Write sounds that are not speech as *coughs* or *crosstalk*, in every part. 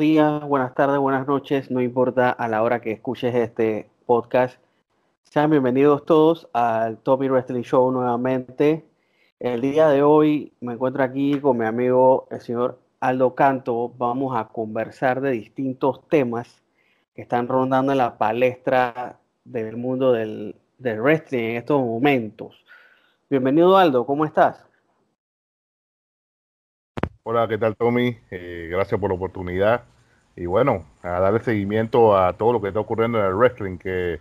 Días, buenas tardes, buenas noches, no importa a la hora que escuches este podcast. Sean bienvenidos todos al Tommy Wrestling Show nuevamente. El día de hoy me encuentro aquí con mi amigo el señor Aldo Canto. Vamos a conversar de distintos temas que están rondando en la palestra del mundo del, del wrestling en estos momentos. Bienvenido Aldo, ¿cómo estás? Hola, ¿qué tal Tommy? Eh, gracias por la oportunidad. Y bueno, a darle seguimiento a todo lo que está ocurriendo en el wrestling, que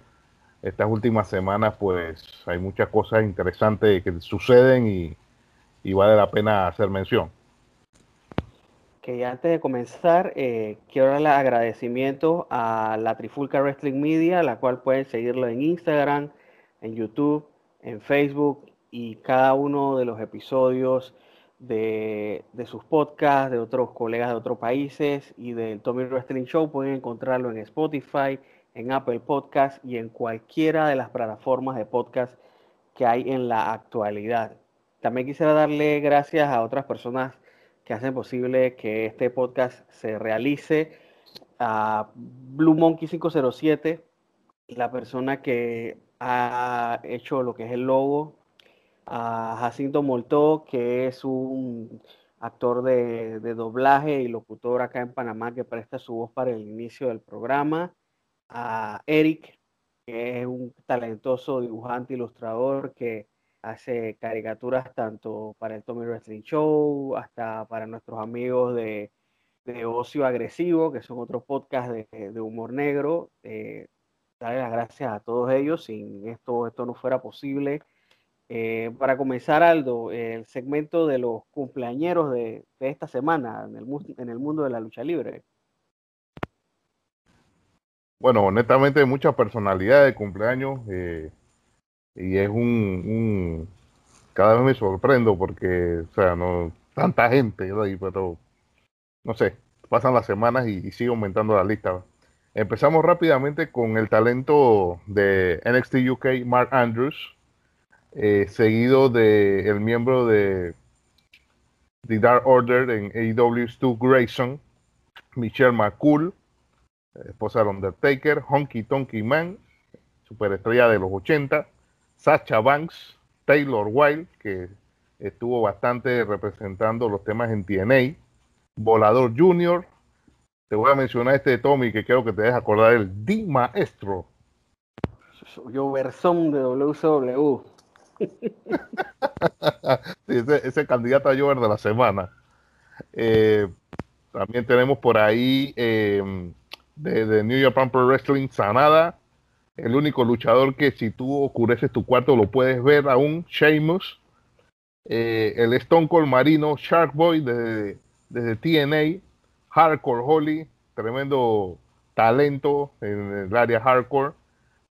estas últimas semanas pues hay muchas cosas interesantes que suceden y, y vale la pena hacer mención. Que antes de comenzar, eh, quiero darle agradecimiento a la Trifulca Wrestling Media, la cual pueden seguirlo en Instagram, en YouTube, en Facebook y cada uno de los episodios de, de, sus podcasts, de otros colegas de otros países y del Tommy Wrestling Show. Pueden encontrarlo en Spotify, en Apple Podcast y en cualquiera de las plataformas de podcast que hay en la actualidad. También quisiera darle gracias a otras personas que hacen posible que este podcast se realice. A Blue Monkey 507, la persona que ha hecho lo que es el logo a Jacinto Moltó, que es un actor de, de, doblaje y locutor acá en Panamá que presta su voz para el inicio del programa, a Eric, que es un talentoso dibujante, ilustrador que hace caricaturas tanto para el Tommy Wrestling Show, hasta para nuestros amigos de, de Ocio Agresivo, que son otros podcasts de, de humor negro. Eh, darle las gracias a todos ellos, sin esto, esto no fuera posible. Eh, para comenzar, Aldo, el segmento de los cumpleañeros de, esta semana en el, en el, mundo de la lucha libre. Bueno, honestamente, muchas personalidades de cumpleaños eh, y es un, un, Cada vez me sorprendo porque, o sea, no tanta gente ahí, pero no sé, pasan las semanas y sigue aumentando la lista. Empezamos rápidamente con el talento de NXT UK, Mark Andrews eh, seguido de el miembro de The Dark Order en AEW, Stu Grayson, Michelle McCool, esposa del Undertaker, Honky Tonky Man, superestrella de los 80, Sacha Banks, Taylor Wilde, que estuvo bastante representando los temas en TNA, Volador Junior, te voy a mencionar este de Tommy que quiero que te dejes acordar, el Di Maestro. Yo versón de WCW. *laughs* ese, candidato a Jover de la semana. Eh, también tenemos por ahí eh, de, New York Pro Wrestling Sanada, el único luchador que si tú oscureces tu cuarto lo puedes ver aún, Sheamus. Eh, el Stone Cold Marino, Shark Boy desde, desde TNA, Hardcore Holly, tremendo talento en el área hardcore.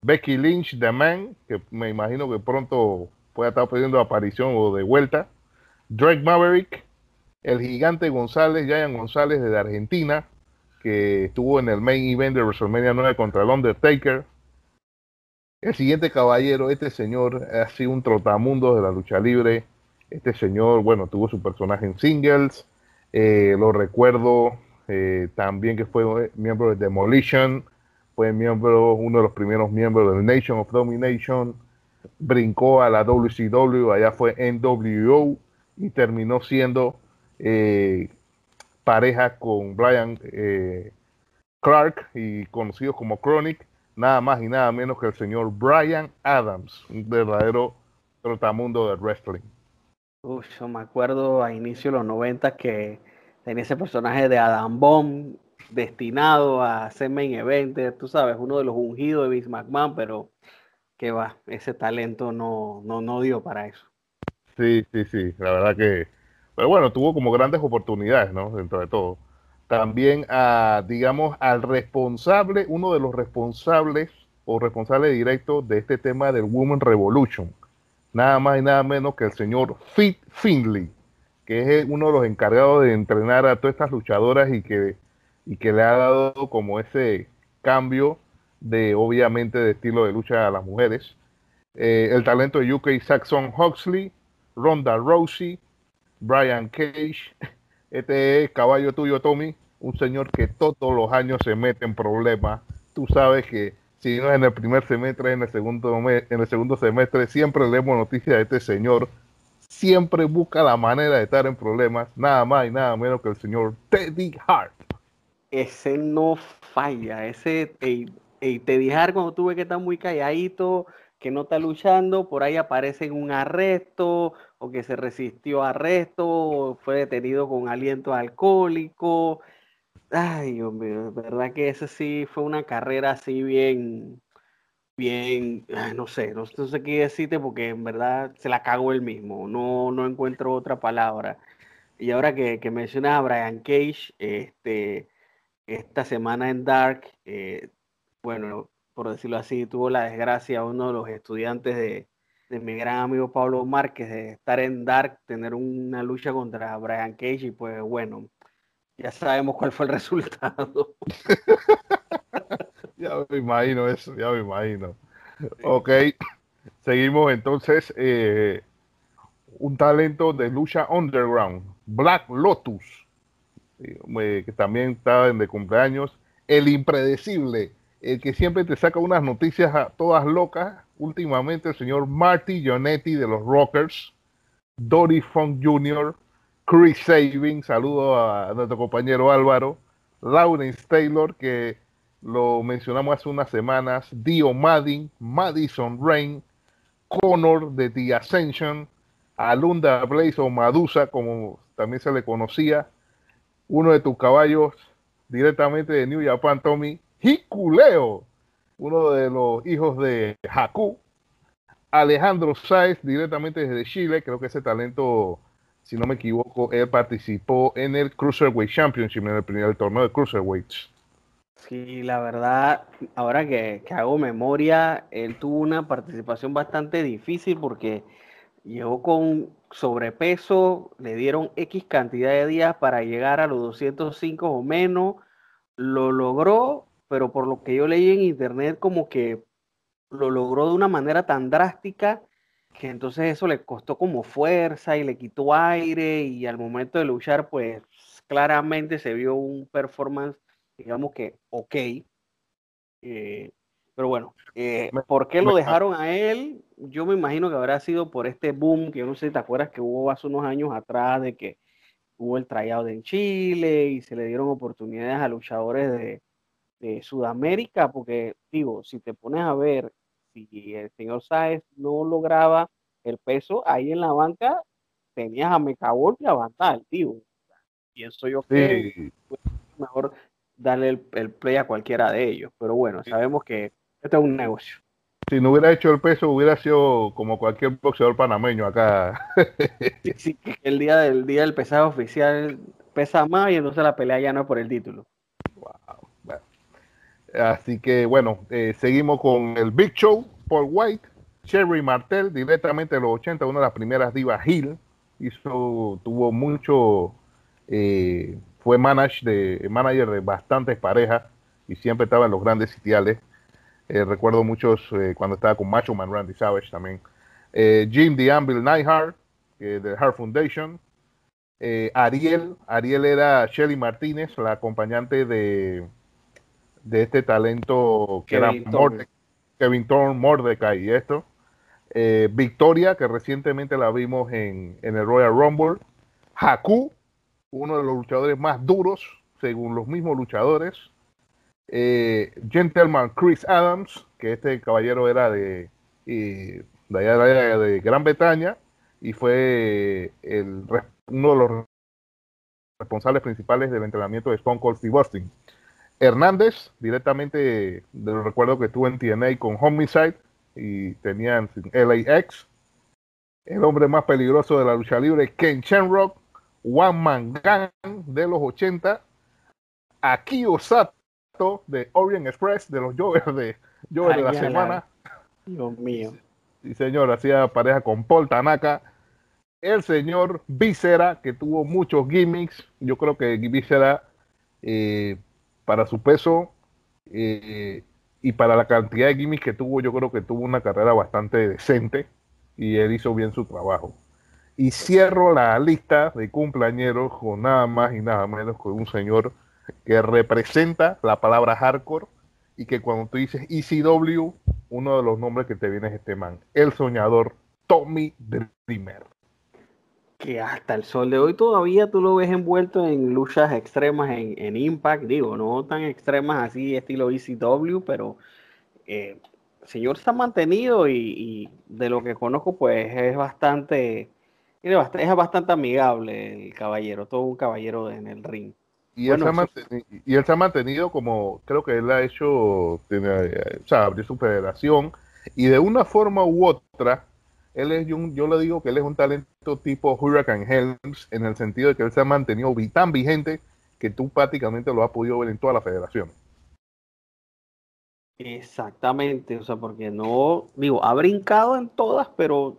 Becky Lynch, The Man, que me imagino que pronto puede estar pidiendo aparición o de vuelta. Drake Maverick, el gigante González, Giant González desde Argentina, que estuvo en el main event de WrestleMania 9 contra el Undertaker. El siguiente caballero, este señor ha sido un trotamundo de la lucha libre. Este señor, bueno, tuvo su personaje en singles. Eh, lo recuerdo eh, también que fue miembro de Demolition, fue miembro, uno de los primeros miembros del Nation of Domination brincó a la WCW, allá fue NWO y terminó siendo eh, pareja con Brian eh, Clark y conocido como Chronic, nada más y nada menos que el señor Brian Adams, un verdadero trotamundo del wrestling. Uf, yo me acuerdo a inicio de los 90 que tenía ese personaje de Adam Bomb destinado a ser main event, tú sabes, uno de los ungidos de Vince McMahon, pero que va, ese talento no, no, no dio para eso. Sí, sí, sí, la verdad que, pero bueno, tuvo como grandes oportunidades, ¿no? Dentro de todo. También a, digamos, al responsable, uno de los responsables o responsable directo de este tema del Women Revolution, nada más y nada menos que el señor Fit Finley, que es uno de los encargados de entrenar a todas estas luchadoras y que, y que le ha dado como ese cambio de, obviamente, de estilo de lucha a las mujeres. Eh, el talento de UK Saxon Huxley, Ronda Rousey, Brian Cage. *laughs* Este es caballo tuyo, Tommy, un señor que todos los años se mete en problemas. Tú sabes que si no es en el primer semestre, en el segundo, en el segundo semestre, siempre leemos noticias de este señor. Siempre busca la manera de estar en problemas, nada más y nada menos que el señor Teddy Hart. Ese no falla, ese Teddy Hart cuando tuve que estar muy calladito, que no está luchando, por ahí aparece en un arresto, o que se resistió a arresto, fue detenido con aliento alcohólico, Ay, Dios mío, verdad que esa sí fue una carrera así bien, bien, no sé, no, sé qué decirte porque en verdad se la cago él mismo, no, no encuentro otra palabra. Y ahora que, que mencionas a Brian Cage, este, esta semana en Dark, eh, bueno, por decirlo así, tuvo la desgracia uno de los estudiantes de, de mi gran amigo Pablo Márquez de estar en Dark, tener una lucha contra Brian Cage y pues bueno, ya sabemos cuál fue el *laughs* resultado. *laughs* ya me imagino eso, ya me imagino. Ok, seguimos entonces. Eh, un talento de lucha underground, Black Lotus, que también está de cumpleaños. El impredecible, el que siempre te saca unas noticias todas locas. Últimamente, el señor Marty Jonetti de los Rockers, Dory Funk Jr., Chris Saving, saludo a nuestro compañero Álvaro, Lawrence Taylor, que lo mencionamos hace unas semanas, Dio Maddin, Madison Rain, Connor de The Ascension, Alunda Blaze o Madusa, como también se le conocía, uno de tus caballos directamente de New Japan, Tommy, Hikuleo, uno de los hijos de Haku, Alejandro Sáez, directamente desde Chile, creo que ese talento si no me equivoco, él participó en el Cruiserweight Championship, en el primer torneo de Cruiserweights. Sí, la verdad, ahora que, hago memoria, él tuvo una participación bastante difícil porque llegó con sobrepeso, le dieron X cantidad de días para llegar a los 205 o menos, lo logró, pero por lo que yo leí en internet, como que lo logró de una manera tan drástica que entonces eso le costó como fuerza y le quitó aire y al momento de luchar pues claramente se vio un performance digamos que ok. Eh, pero bueno, eh, ¿por qué lo dejaron a él? Yo me imagino que habrá sido por este boom que yo no sé si te acuerdas que hubo hace unos años atrás de que hubo el tryout en Chile y se le dieron oportunidades a luchadores de, de Sudamérica, porque digo, si te pones a ver si el señor Sáez no lograba el peso, ahí en la banca tenías a Mecabol y a tío. Pienso yo que mejor darle el, play a cualquiera de ellos. Pero bueno, sabemos que esto es un negocio. Si no hubiera hecho el peso, hubiera sido como cualquier boxeador panameño acá. *laughs* sí, el día del día del pesado oficial pesa más y entonces la pelea ya no es por el título. Así que bueno, eh, seguimos con el Big Show por White, Cherry Martel, directamente de los 80, una de las primeras divas Hill, hizo, tuvo mucho, eh, fue manage de, manager de bastantes parejas y siempre estaba en los grandes sitiales. Eh, recuerdo muchos cuando estaba con Macho Man Randy Savage también. Jim The Anvil Neihart, de Heart Foundation. Ariel, Ariel era Shelly Martínez, la acompañante de, de este talento que era Kevin Thorne, Mordecai y esto. Eh, Victoria, que recientemente la vimos en, el Royal Rumble. Haku, uno de los luchadores más duros, según los mismos luchadores. Eh, Gentleman Chris Adams, que este caballero era de, de, de Gran Bretaña y fue el, uno de los responsables principales del entrenamiento de Stone Cold Steve Austin. Hernández, directamente, recuerdo que estuvo en TNA con Homicide y tenían LAX. El hombre más peligroso de la lucha libre, Ken Shamrock. One Man Gang de los 80. Akio Sato de Orient Express, de los Jovers de, Jover de la semana. Dios mío. Sí, señor, hacía pareja con Paul Tanaka. El señor Viscera, que tuvo muchos gimmicks. Yo creo que Viscera, eh, para su peso eh, y para la cantidad de gimmicks que tuvo, yo creo que tuvo una carrera bastante decente y él hizo bien su trabajo. Y cierro la lista de cumpleañeros con nada más y nada menos que un señor que representa la palabra hardcore y que cuando tú dices ECW, uno de los nombres que te viene es este man, el soñador Tommy Dreamer. Que hasta el sol de hoy todavía tú lo ves envuelto en luchas extremas en, Impact, digo, no tan extremas así estilo ECW, pero eh, el señor está mantenido y, de lo que conozco pues es bastante, es bastante amigable el caballero, todo un caballero en el ring. Y, él se ha mantenido como, creo que él ha hecho, tiene, o sea, abrió su federación y de una forma u otra, él es un, yo le digo que él es un talento tipo Hurricane Helms en el sentido de que él se ha mantenido tan vigente que tú prácticamente lo has podido ver en toda la federación. Exactamente, o sea, porque no, digo, ha brincado en todas, pero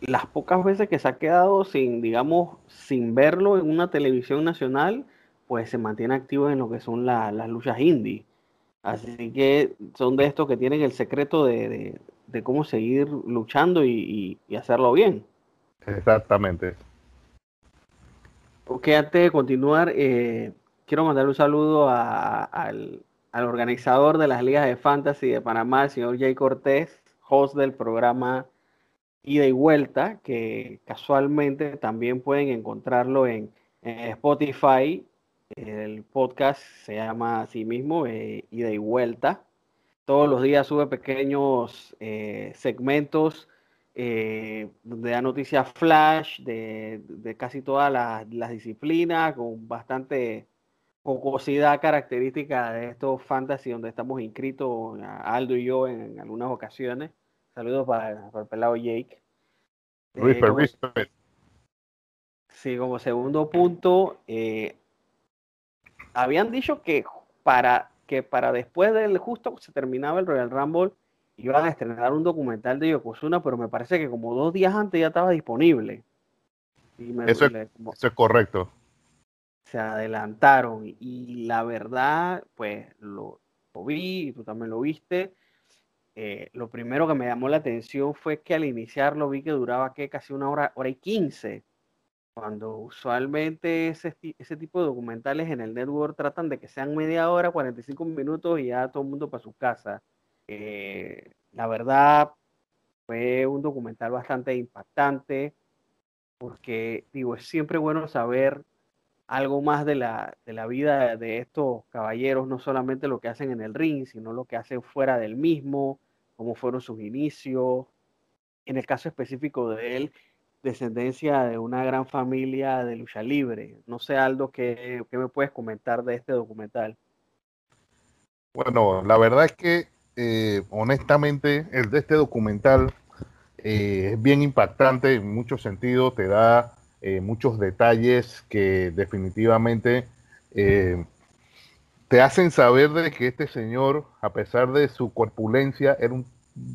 las pocas veces que se ha quedado sin, digamos, sin verlo en una televisión nacional, pues se mantiene activo en lo que son las luchas indie. Así que son de estos que tienen el secreto de, cómo seguir luchando y, hacerlo bien. Exactamente. Ok, antes de continuar, eh, quiero mandar un saludo al, organizador de las ligas de fantasy de Panamá, el señor Jay Cortés, host del programa Ida y Vuelta, que casualmente también pueden encontrarlo en Spotify el podcast se llama así mismo, eh, Ida y Vuelta. Todos los días sube pequeños eh, segmentos eh, donde da noticias flash de, casi todas las, disciplinas, con bastante jocosidad característica de estos fantasy donde estamos inscritos, Aldo y yo, en, algunas ocasiones. Saludos para, el pelado Jake. sí, como segundo punto, habían dicho que para, que para después del justo se terminaba el Royal Rumble iban a estrenar un documental de Yokozuna, pero me parece que como dos días antes ya estaba disponible. eso, es, correcto. Se adelantaron y, la verdad, pues lo, vi, y tú también lo viste. Eh, lo primero que me llamó la atención fue que al iniciarlo vi que duraba que casi una hora, hora y quince cuando usualmente ese, ese tipo de documentales en el network tratan de que sean media hora, 45 minutos y ya todo el mundo para su casa. Eh, la verdad, fue un documental bastante impactante porque, digo, es siempre bueno saber algo más de la, de la vida de estos caballeros, no solamente lo que hacen en el ring, sino lo que hacen fuera del mismo, cómo fueron sus inicios. En el caso específico de él, descendencia de una gran familia de lucha libre. No sé, Aldo, ¿qué, me puedes comentar de este documental? Bueno, la verdad es que eh, honestamente el de este documental eh, es bien impactante en muchos sentidos, te da eh, muchos detalles que definitivamente te hacen saber de que este señor, a pesar de su corpulencia, era un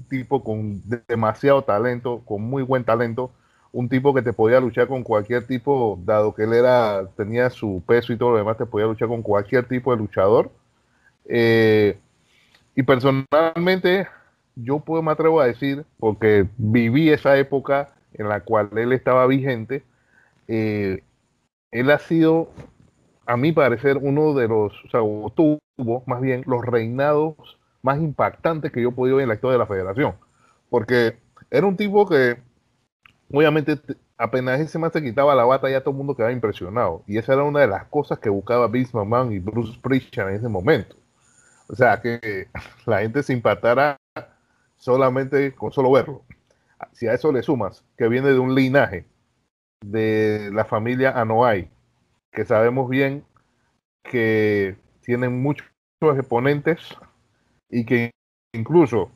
tipo con demasiado talento, con muy buen talento, un tipo que te podía luchar con cualquier tipo, dado que él era, tenía su peso y todo lo demás, te podía luchar con cualquier tipo de luchador. Eh, y personalmente, yo puedo, me atrevo a decir, porque viví esa época en la cual él estaba vigente, eh, él ha sido, a mi parecer, uno de los, o sea, tuvo más bien los reinados más impactantes que yo he podido ver en la historia de la federación. Porque era un tipo que obviamente apenas ese más se quitaba la bata, ya todo el mundo quedaba impresionado. Y esa era una de las cosas que buscaba Vince McMahon y Bruce Prichard en ese momento. O sea, que *laughs* la gente se impactara solamente con solo verlo. Si a eso le sumas que viene de un linaje de la familia Anoa'i, que sabemos bien que tienen muchos exponentes y que incluso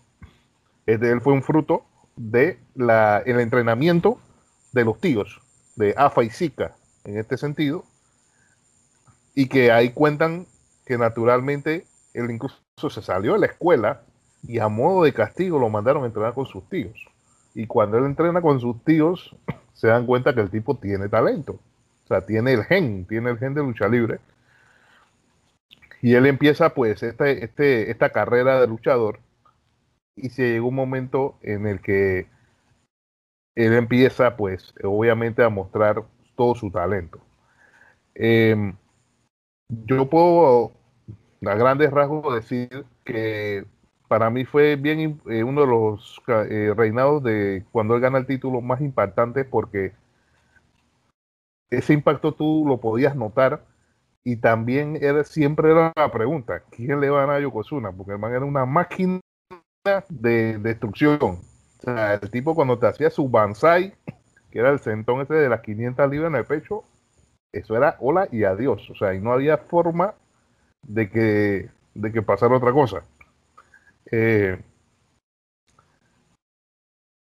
este, él fue un fruto de la, el entrenamiento de los tíos, de AFA y Zika, en este sentido, y que ahí cuentan que naturalmente él incluso se salió de la escuela y a modo de castigo lo mandaron a entrenar con sus tíos. Y cuando él entrena con sus tíos, *clears throat* se dan cuenta que el tipo tiene talento. O sea, tiene el gen, tiene el gen de lucha libre. Y él empieza pues este, este, esta carrera de luchador y se llegó un momento en el que él empieza pues obviamente a mostrar todo su talento. Em, yo puedo a grandes rasgos decir que para mí fue bien eh, uno de los eh, reinados de cuando él gana el título más impactantes porque ese impacto tú lo podías notar y también era, siempre era la pregunta, ¿quién le va a ganar a Yokozuna? Porque el man era una máquina de destrucción. O sea, el tipo cuando te hacía su banzai, que era el centón ese de las 500 libras en el pecho, eso era hola y adiós. O sea, y no había forma de que, de que pasara otra cosa. Eh,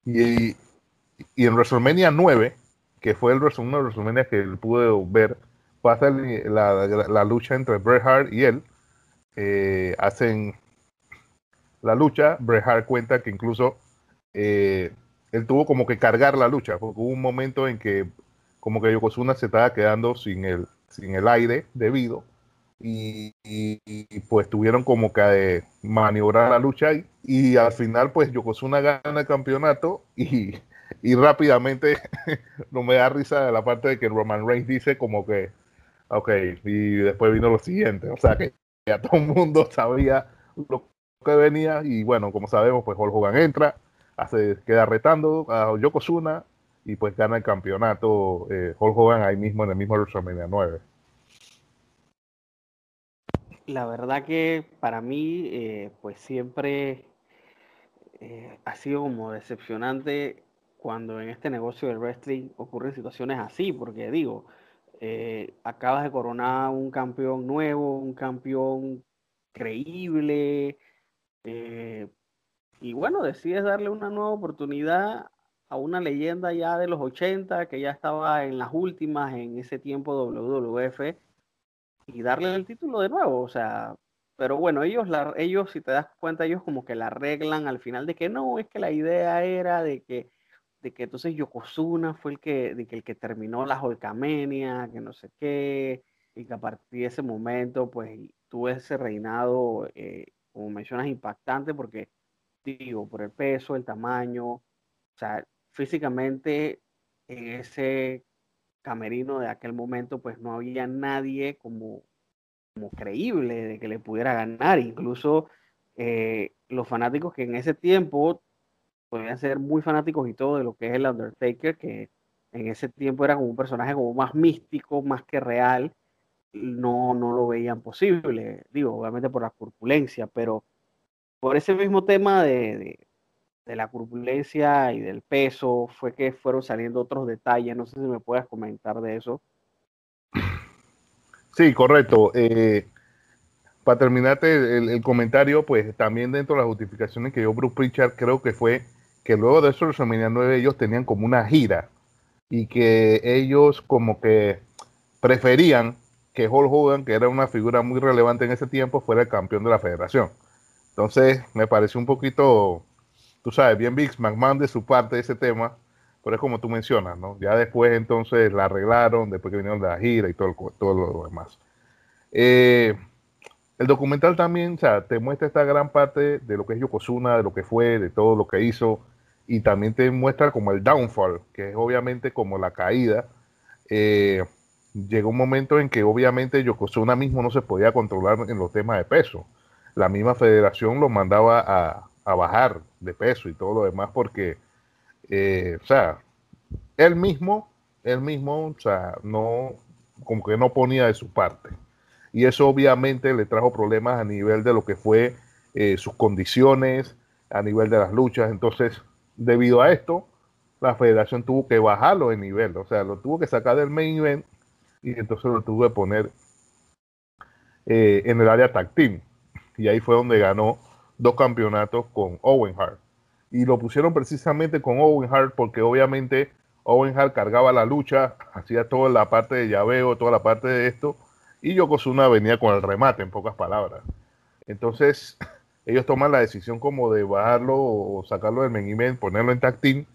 y, y, en WrestleMania 9, que fue el uno de WrestleMania que pude ver, pasa la, la, lucha entre Bret Hart y él. Eh, hacen la lucha. Bret Hart cuenta que incluso eh, él tuvo como que cargar la lucha, porque hubo un momento en que como que Yokozuna se estaba quedando sin el, sin el aire debido y, pues tuvieron como que maniobrar la lucha y, al final pues Yokozuna gana el campeonato y, y rápidamente *laughs* no me da risa de la parte de que Roman Reigns dice como que ok y después vino lo siguiente o sea que ya todo el mundo sabía lo que venía y bueno como sabemos pues Hulk Hogan entra hace, queda retando a Yokozuna y pues gana el campeonato eh, Hulk Hogan ahí mismo en el mismo WrestleMania 9 la verdad que para mí, eh, pues siempre eh, ha sido como decepcionante cuando en este negocio del wrestling ocurren situaciones así, porque digo, eh, acabas de coronar un campeón nuevo, un campeón creíble, y bueno, decides darle una nueva oportunidad a una leyenda ya de los 80 que ya estaba en las últimas en ese tiempo WWF y darle el título de nuevo, o sea, pero bueno, ellos, la, ellos, si te das cuenta, ellos como que la arreglan al final de que no, es que la idea era de que, de que entonces Yokozuna fue el que, de que el que terminó la Holcamenia, que no sé qué, y que a partir de ese momento, pues tuvo ese reinado, eh, como mencionas, impactante, porque digo, por el peso, el tamaño, o sea, físicamente ese camerino de aquel momento, pues no había nadie como, como creíble de que le pudiera ganar. Incluso eh, los fanáticos que en ese tiempo podían ser muy fanáticos y todo de lo que es el Undertaker, que en ese tiempo era como un personaje como más místico, más que real, no, no lo veían posible. Digo, obviamente por la corpulencia, pero por ese mismo tema de de la corpulencia y del peso, fue que fueron saliendo otros detalles. No sé si me puedes comentar de eso. Sí, correcto. Eh, para terminarte el, comentario, pues también dentro de las justificaciones que dio Bruce Pritchard, creo que fue que luego de eso, WrestleMania 9, ellos tenían como una gira y que ellos como que preferían que Hulk Hogan, que era una figura muy relevante en ese tiempo, fuera el campeón de la federación. Entonces, me pareció un poquito tú sabes, bien Bix McMahon de su parte de ese tema, pero es como tú mencionas, ¿no? Ya después entonces la arreglaron, después que vinieron la gira y todo, todo lo demás. Eh, el documental también, te muestra esta gran parte de lo que es Yokozuna, de lo que fue, de todo lo que hizo, y también te muestra como el downfall, que es obviamente como la caída. Eh, llegó un momento en que obviamente Yokozuna mismo no se podía controlar en los temas de peso. La misma federación lo mandaba a, a bajar de peso y todo lo demás porque, eh, o sea, él mismo, él mismo, o sea, no, como que no ponía de su parte. Y eso obviamente le trajo problemas a nivel de lo que fue eh, sus condiciones, a nivel de las luchas. Entonces, debido a esto, la federación tuvo que bajarlo de nivel, o sea, lo tuvo que sacar del main event y entonces lo tuve que poner eh, en el área tag team. Y ahí fue donde ganó dos campeonatos con Owen Hart. Y lo pusieron precisamente con Owen Hart porque obviamente Owen Hart cargaba la lucha, *laughs* hacía toda la parte de llaveo, toda la parte de esto, y Yokozuna venía con el remate, en pocas palabras. Entonces, *laughs* ellos toman la decisión como de bajarlo o sacarlo del main ponerlo en tag team.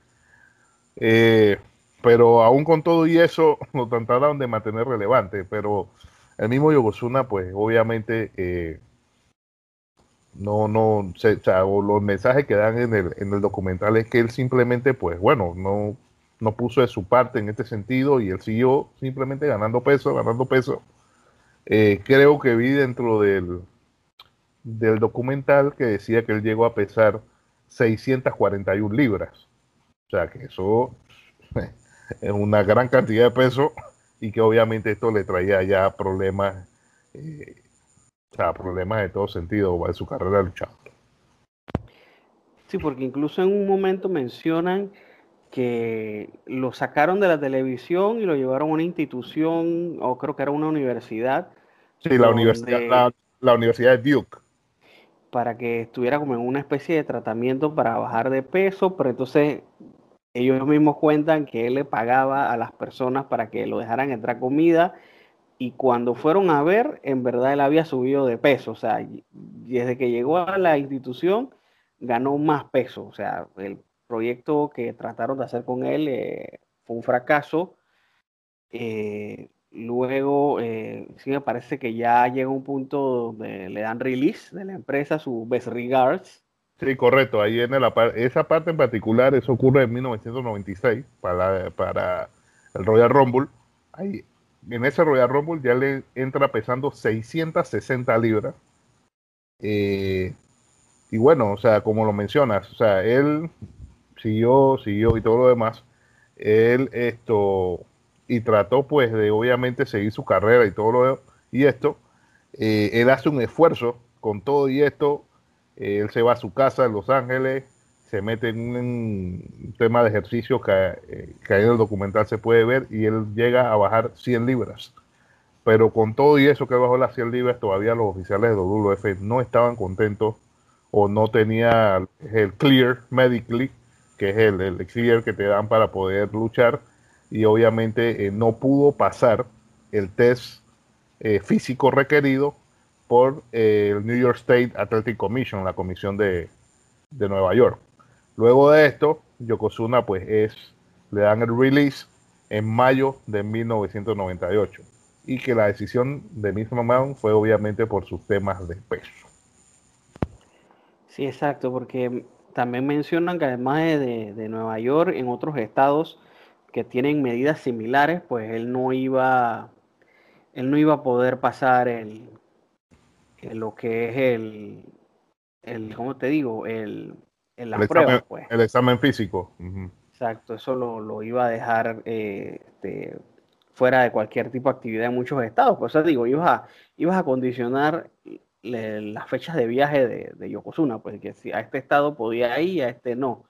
Eh, pero aún con todo y eso, *laughs* lo trataron de mantener relevante. Pero el mismo Yokozuna, pues obviamente, eh, no, no, o los mensajes que dan en el, en el documental es que él simplemente, pues bueno, no, no puso de su parte en este sentido y él siguió simplemente ganando peso, ganando peso. Eh, creo que vi dentro del, del documental que decía que él llegó a pesar 641 libras. O sea que eso es *laughs* una gran cantidad de peso y que obviamente esto le traía ya problemas, eh, o sea, problemas de todo sentido en su carrera luchando. Sí, porque incluso en un momento mencionan que lo sacaron de la televisión y lo llevaron a una institución, o creo que era una universidad. Sí, la, universidad, la, Universidad de Duke. Para que estuviera como en una especie de tratamiento para bajar de peso, pero entonces ellos mismos cuentan que él le pagaba a las personas para que lo dejaran entrar comida y cuando fueron a ver, en verdad él había subido de peso, o sea, desde que llegó a la institución ganó más peso, o sea, el proyecto que trataron de hacer con él eh, fue un fracaso. Eh, luego, eh, sí me parece que ya llega un punto donde le dan release de la empresa, su best regards, Sí, correcto. Ahí en la, esa parte en particular, eso ocurre en 1996 para, el Royal Rumble. Ahí, en ese Royal Rumble ya le entra pesando 660 libras. Eh, y bueno, o sea, como lo mencionas, o sea, él siguió, siguió y todo lo demás. Él esto y trató pues de obviamente seguir su carrera y todo lo y esto. Eh, él hace un esfuerzo con todo y esto él se va a su casa en Los Ángeles, se mete en un tema de ejercicio que, eh, en el documental se puede ver y él llega a bajar 100 libras. Pero con todo y eso que bajó las 100 libras, todavía los oficiales de WWF no estaban contentos o no tenía el clear medically, que es el, el clear que te dan para poder luchar, y obviamente eh, no pudo pasar el test eh, físico requerido por eh, el New York State Athletic Commission, la comisión de, Nueva York. Luego de esto, Yokozuna pues es, le dan el release en mayo de 1998 y que la decisión de Miss McMahon fue obviamente por sus temas de peso. Sí, exacto, porque también mencionan que además de, de, Nueva York, en otros estados que tienen medidas similares, pues él no iba, él no iba a poder pasar el, lo que es el, el ¿cómo te digo? El, el, la examen, pues. el examen físico. Exacto, eso lo, lo, iba a dejar eh, este, fuera de cualquier tipo de actividad en muchos estados. Pues, o sea, digo, ibas a, ibas a condicionar las fechas de viaje de, de, Yokozuna, pues que si a este estado podía ir, a este no.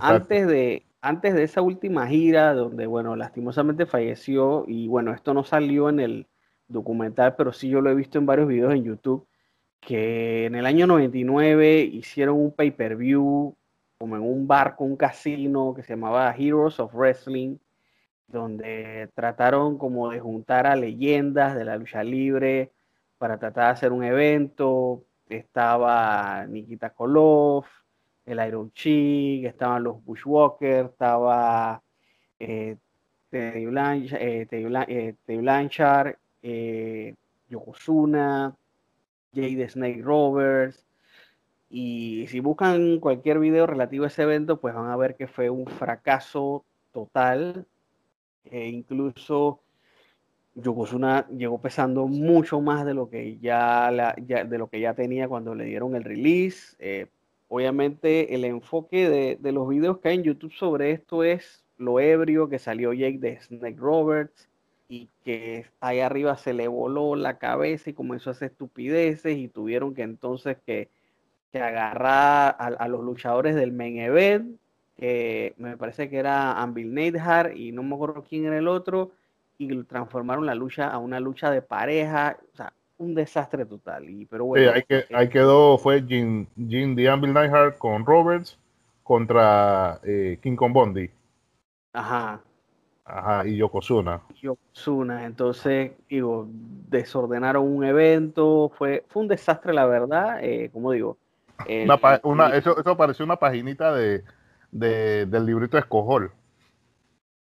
Antes de, antes de esa última gira, donde, bueno, lastimosamente falleció, y bueno, esto no salió en el, documental, pero sí yo lo he visto en varios videos en YouTube, que en el año 99 hicieron un pay-per-view como en un barco, un casino que se llamaba Heroes of Wrestling, donde trataron como de juntar a leyendas de la lucha libre para tratar de hacer un evento. Estaba Nikita Koloff, el Iron Chick, estaban los Bushwalkers, estaba eh, Teddy, eh, eh, Blanchard, eh, Yokozuna, Jade Snake Roberts. Y si buscan cualquier video relativo a ese evento, pues van a ver que fue un fracaso total. E incluso Yokozuna llegó pesando mucho más de lo que ya, de lo que ya tenía cuando le dieron el release. Eh, obviamente el enfoque de, los videos que hay en YouTube sobre esto es lo ebrio que salió Jake de Snake Roberts, y que ahí arriba se le voló la cabeza y comenzó a hacer estupideces y tuvieron que entonces que, agarrar a, los luchadores del main event, que me parece que era Ambil Neidhart y no me acuerdo quién era el otro, y transformaron la lucha a una lucha de pareja, o sea, un desastre total. Y, pero bueno, ahí, ahí, quedó, fue Jim, Jim The Anvil Nightheart con Roberts contra eh, King Kong Bondi. Ajá. Ajá, y Yokozuna. Yokozuna, entonces, digo, desordenaron un evento, fue, fue un desastre, la verdad, eh, como digo. una, eso, eso pareció una paginita de, de, del librito de Escojol.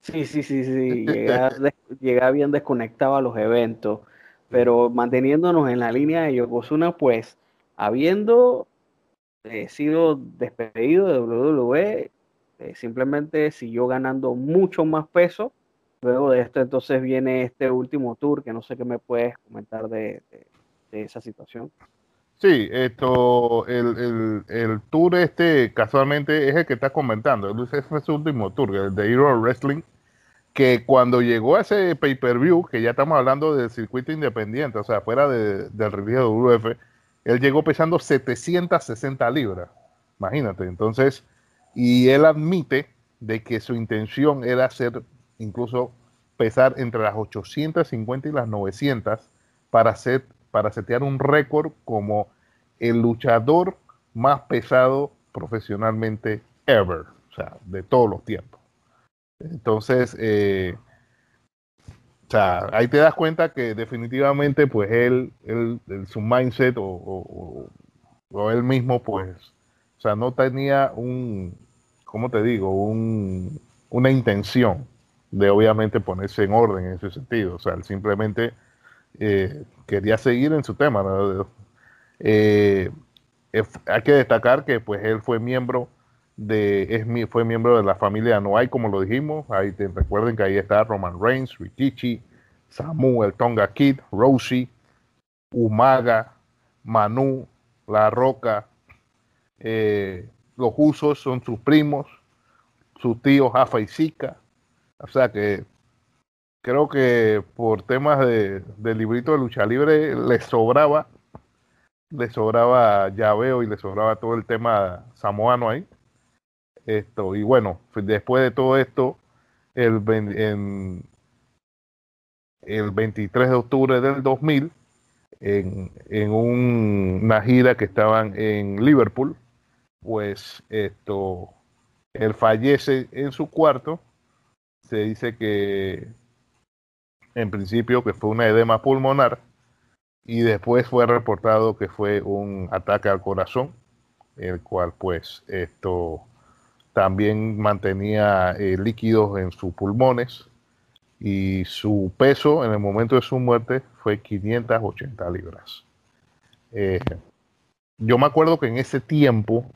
Sí, sí, sí, sí, *laughs* llega, bien desconectado a los eventos, pero manteniéndonos en la línea de Yokozuna, pues, habiendo eh, sido despedido de WWE, eh, simplemente siguió ganando mucho más peso. Luego de esto, entonces viene este último tour, que no sé qué me puedes comentar de, esa situación. Sí, esto, el, el, tour este casualmente es el que estás comentando. Ese fue su último tour, el de Hero Wrestling, que cuando llegó a ese pay-per-view, que ya estamos hablando del circuito independiente, o sea, fuera de, del review de WF, él llegó pesando 760 libras. Imagínate, entonces y él admite de que su intención era hacer incluso pesar entre las 850 y las 900 para, hacer, para setear un récord como el luchador más pesado profesionalmente ever, o sea, de todos los tiempos. Entonces, eh, o sea, ahí te das cuenta que definitivamente, pues él, él, su mindset o, o él mismo, pues, o sea, no tenía un, ¿cómo te digo? Un, una intención de obviamente ponerse en orden en ese sentido. O sea, él simplemente eh, quería seguir en su tema. Eh, hay que destacar que pues él fue miembro de es, fue miembro de la familia Noai, como lo dijimos. Ahí recuerden que ahí está Roman Reigns, Rikichi, Samuel Tonga Kid, Roshi, Umaga, Manu, La Roca, eh, los usos son sus primos, sus tíos Jafa y. O sea que creo que por temas de, librito de lucha libre les sobraba, les sobraba llaveo y les sobraba todo el tema samoano ahí. Esto, y bueno, después de todo esto, el, en, el 23 de octubre del 2000, en, en una gira que estaban en Liverpool, pues esto, él fallece en su cuarto. Se dice que en principio que fue una edema pulmonar y después fue reportado que fue un ataque al corazón, el cual pues esto también mantenía eh, líquidos en sus pulmones y su peso en el momento de su muerte fue 580 libras. Eh, yo me acuerdo que en ese tiempo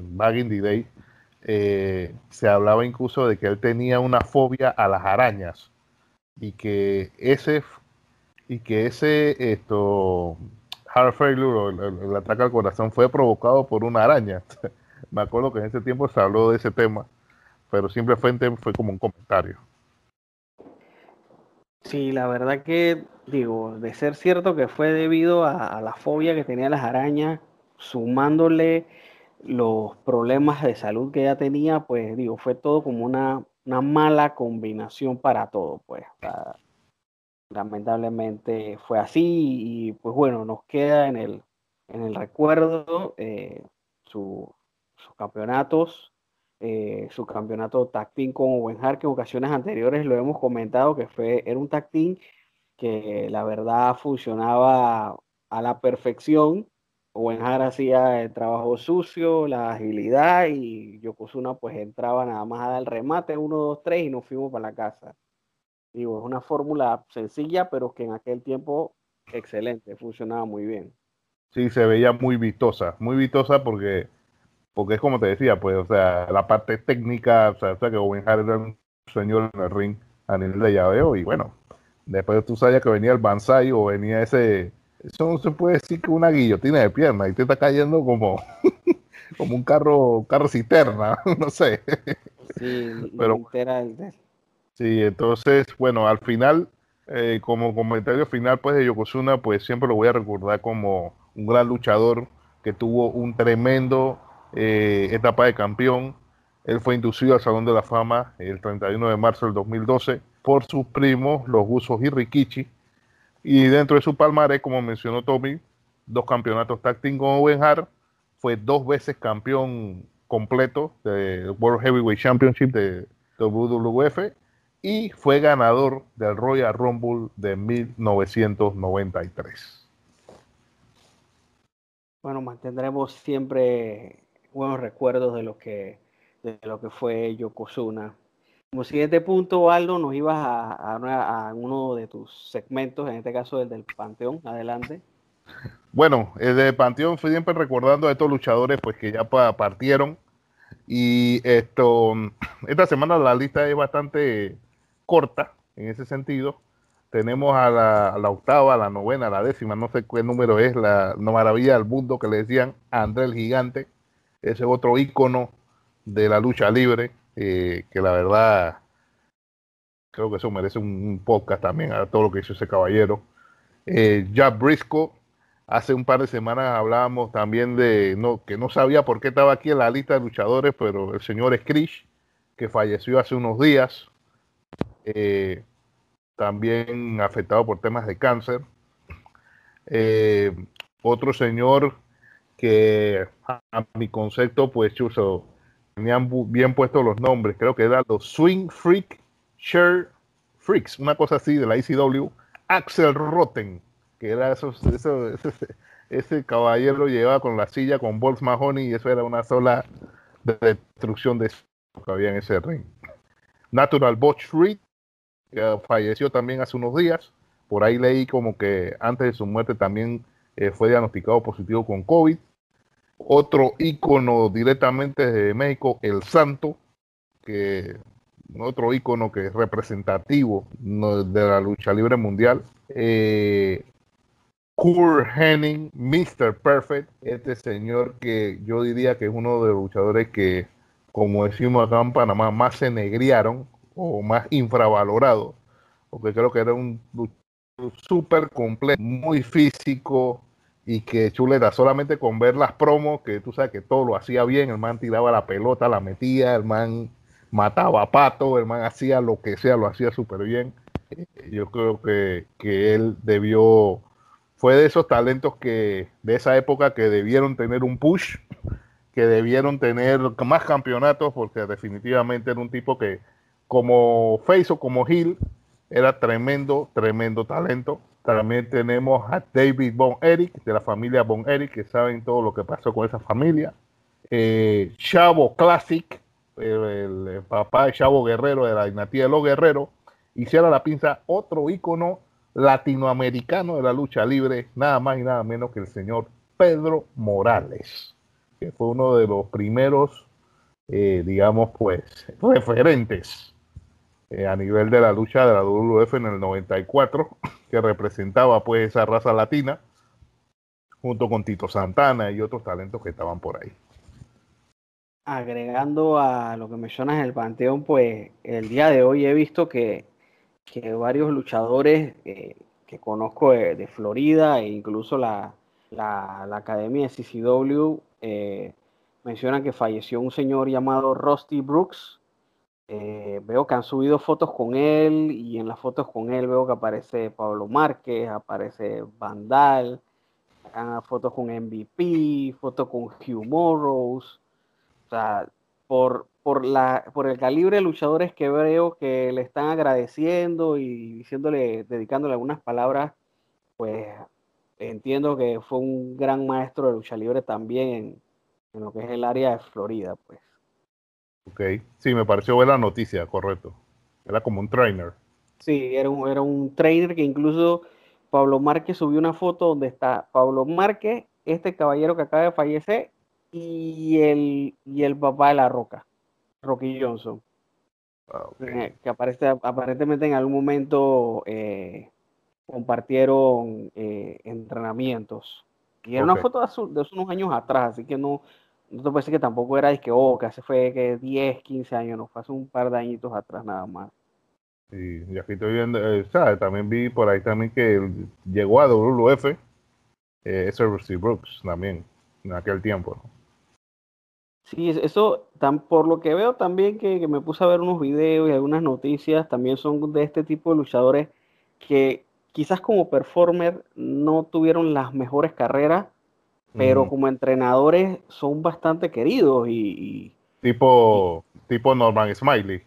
back in the day, eh, se hablaba incluso de que él tenía una fobia a las arañas y que ese y que ese esto heart failure o el, ataque al corazón fue provocado por una araña. *laughs* Me acuerdo que en ese tiempo se habló de ese tema, pero simplemente fue como un comentario. Sí, la verdad que digo, de ser cierto que fue debido a, a la fobia que tenía las arañas, sumándole los problemas de salud que ella tenía, pues digo, fue todo como una, mala combinación para todo, pues. lamentablemente fue así y pues bueno, nos queda en el, en el recuerdo eh, sus campeonatos, eh, su campeonato tag team con Owen Hart, en ocasiones anteriores lo hemos comentado que fue, era un tag que la verdad funcionaba a la perfección Owen hacía el trabajo sucio, la agilidad y Yokozuna pues entraba nada más a dar el remate, 1, 2, 3 y nos fuimos para la casa. Digo, es una fórmula sencilla, pero que en aquel tiempo excelente, funcionaba muy bien. Sí, se veía muy vistosa, muy vistosa porque, porque es como te decía, pues, o sea, la parte técnica, o sea, que Owen era un señor en el ring a nivel de llaveo y bueno, después tú sabías que venía el Banzai o venía ese eso no se puede decir que una guillotina de pierna y te está cayendo como, *laughs* como un carro, carro cisterna, *laughs* no sé. Sí, *laughs* pero Sí, entonces, bueno, al final, eh, como comentario final pues de Yokozuna, pues siempre lo voy a recordar como un gran luchador que tuvo un tremendo eh, etapa de campeón. Él fue inducido al Salón de la Fama el 31 de marzo del 2012 por sus primos, los Usos y Rikichi. Y dentro de su palmarés, como mencionó Tommy, dos campeonatos tag team con Owen Hart, fue dos veces campeón completo de World Heavyweight Championship de WWF y fue ganador del Royal Rumble de 1993. Bueno, mantendremos siempre buenos recuerdos de lo que, de lo que fue Yokozuna. Como siguiente punto, Aldo, nos ibas a, uno de tus segmentos, en este caso el del Panteón. Adelante. Bueno, el de Panteón siempre recordando a estos luchadores pues que ya partieron. Y esto, *clears throat* esta semana la lista es bastante corta en ese sentido. Tenemos a la, octava, a la novena, a la décima, no sé qué número es, la, maravilla del mundo que le decían André el Gigante. Ese otro ícono de la lucha libre, eh, que la verdad creo que eso merece un, podcast también a todo lo que hizo ese caballero. Eh, Jack Briscoe, hace un par de semanas hablábamos también de no, que no sabía por qué estaba aquí en la lista de luchadores, pero el señor Screech, que falleció hace unos días, eh, también afectado por temas de cáncer. Otro señor que a, mi concepto, pues, chuso, tenían bien puestos los nombres, creo que eran los Swing Freak Share Freaks, una cosa así de la ICW, Axel Rotten, que era eso, ese, caballero llevaba con la silla con Bols Mahoney y eso era una sola destrucción de que había en ese ring. Natural Botch Reed, falleció también hace unos días. Por ahí leí como que antes de su muerte también eh, fue diagnosticado positivo con COVID. Otro ícono directamente de México, El Santo, que otro ícono que es representativo de la lucha libre mundial. Eh, Kurt Henning, Mr. Perfect, este señor que yo diría que es uno de los luchadores que, como decimos acá en Panamá, más se negriaron o más infravalorado, porque creo que era un súper completo, muy físico y que chuleta, solamente con ver las promos, que tú sabes que todo lo hacía bien, el man tiraba la pelota, la metía, el man mataba a pato, el man hacía lo que sea, lo hacía súper bien. Yo creo que, que él debió, fue de esos talentos que de esa época que debieron tener un push, que debieron tener más campeonatos, porque definitivamente era un tipo que como face o como heel, era tremendo, tremendo talento. También tenemos a David Von Eric, de la familia Von Eric, que saben todo lo que pasó con esa familia. Eh, Chavo Classic, el, papá de Chavo Guerrero, de la dinastía de los Guerreros. Hiciera la pinza otro ícono latinoamericano de la lucha libre, nada más y nada menos que el señor Pedro Morales, que fue uno de los primeros, eh, digamos, pues, referentes eh, a nivel de la lucha de la WWF en el 94, *laughs* que representaba pues esa raza latina, junto con Tito Santana y otros talentos que estaban por ahí. Agregando a lo que mencionas en el Panteón, pues el día de hoy he visto que, varios luchadores eh, que conozco de, Florida e incluso la, la, academia de CCW eh, mencionan que falleció un señor llamado Rusty Brooks, eh, veo que han subido fotos con él y en las fotos con él veo que aparece Pablo Márquez, aparece Vandal, fotos con MVP, fotos con Hugh Morrows. O sea, por, por, la, por el calibre de luchadores que veo que le están agradeciendo y diciéndole, dedicándole algunas palabras, pues entiendo que fue un gran maestro de lucha libre también en lo que es el área de Florida, pues. Ok, sí, me pareció ver la noticia, correcto. Era como un trainer. Sí, era un, era un trainer que incluso Pablo Márquez subió una foto donde está Pablo Márquez, este caballero que acaba de fallecer, y el, y el papá de la roca, Rocky Johnson. Ah, eh, que aparece, aparentemente en algún momento eh, compartieron eh, entrenamientos. Y era una foto de, de, hace unos años atrás, así que no, no te decir que tampoco era que, oh, que hace fue que 10, 15 años, no, fue hace un par de añitos atrás nada más. Sí, y aquí estoy viendo, eh, También vi por ahí también que llegó a WWF, eh, Rusty Brooks también, en aquel tiempo, Sí, eso, tan, por lo que veo también que, me puse a ver unos videos y algunas noticias, también son de este tipo de luchadores que quizás como performer no tuvieron las mejores carreras, pero como entrenadores son bastante queridos y... tipo, tipo Norman Smiley.